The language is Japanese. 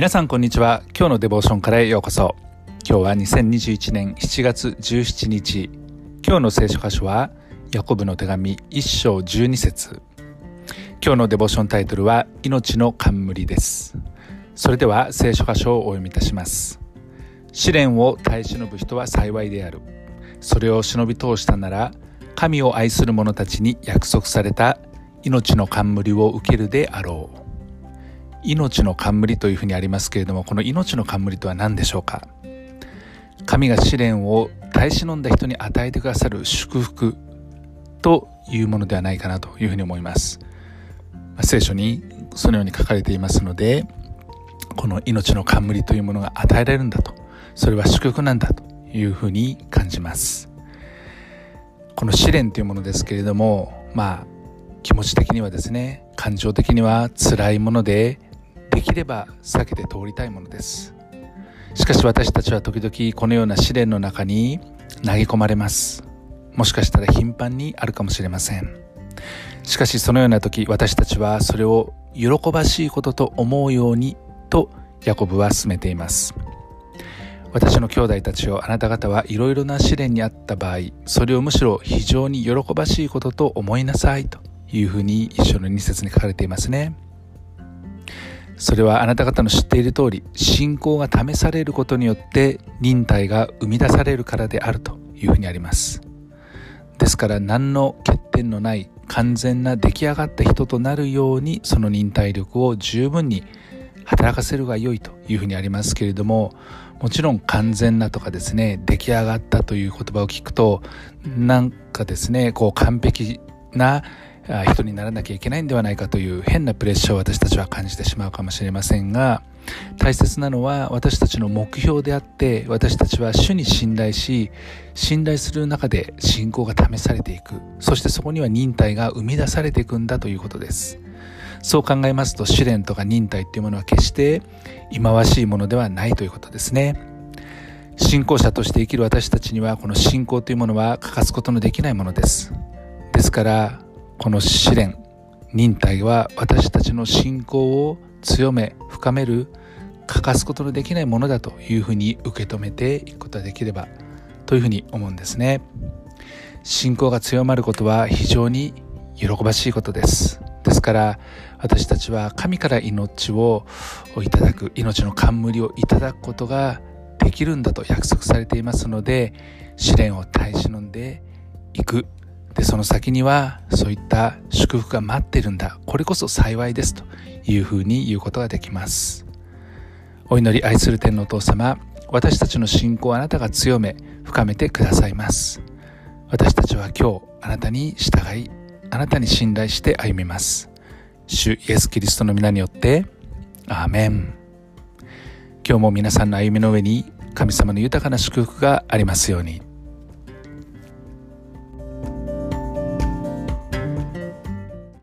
皆さんこんにちは。今日のデボーションからへようこそ。今日は2021年7月17日。今日の聖書箇所はヤコブの手紙1章12節。今日のデボーションタイトルは命の冠です。それでは聖書箇所をお読みいたします。試練を耐え忍ぶ人は幸いである。それを忍び通したなら神を愛する者たちに約束された命の冠を受けるであろう。命の冠というふうにありますけれどもこの命の冠とは何でしょうか？神が試練を耐え忍んだ人に与えてくださる祝福というものではないかなというふうに思います。聖書にそのように書かれていますのでこの命の冠というものが与えられるんだと。それは祝福なんだというふうに感じます。この試練というものですけれどもまあ気持ち的にはですね感情的には辛いものでできれば避けて通りたいものです。しかし私たちは時々このような試練の中に投げ込まれます。もしかしたら頻繁にあるかもしれません。しかしそのような時私たちはそれを喜ばしいことと思うようにとヤコブは進めています。私の兄弟たちをあなた方はいろいろな試練にあった場合それをむしろ非常に喜ばしいことと思いなさいというふうに一緒の二節に書かれていますね。それはあなた方の知っている通り信仰が試されることによって忍耐が生み出されるからであるというふうにあります。ですから何の欠点のない完全な出来上がった人となるようにその忍耐力を十分に働かせるが良いというふうにありますけれどももちろん完全なとかですね出来上がったという言葉を聞くとなんかですねこう完璧な人にならなきゃいけないんではないかという変なプレッシャーを私たちは感じてしまうかもしれませんが大切なのは私たちの目標であって私たちは主に信頼し信頼する中で信仰が試されていく。そしてそこには忍耐が生み出されていくんだということです。そう考えますと試練とか忍耐っていうものは決して忌まわしいものではないということですね。信仰者として生きる私たちにはこの信仰というものは欠かすことのできないものです。ですからこの試練忍耐は私たちの信仰を強め深める欠かすことのできないものだというふうに受け止めていくことができればというふうに思うんですね。信仰が強まることは非常に喜ばしいことです。ですから私たちは神から命をいただく命の冠をいただくことができるんだと約束されていますので試練を耐え忍んでいく。でその先にはそういった祝福が待ってるんだ。これこそ幸いですというふうに言うことができます。お祈り愛する天のお父様私たちの信仰をあなたが強め深めてくださいます。私たちは今日あなたに従いあなたに信頼して歩みます。主イエス・キリストの皆によってアーメン。今日も皆さんの歩みの上に神様の豊かな祝福がありますように。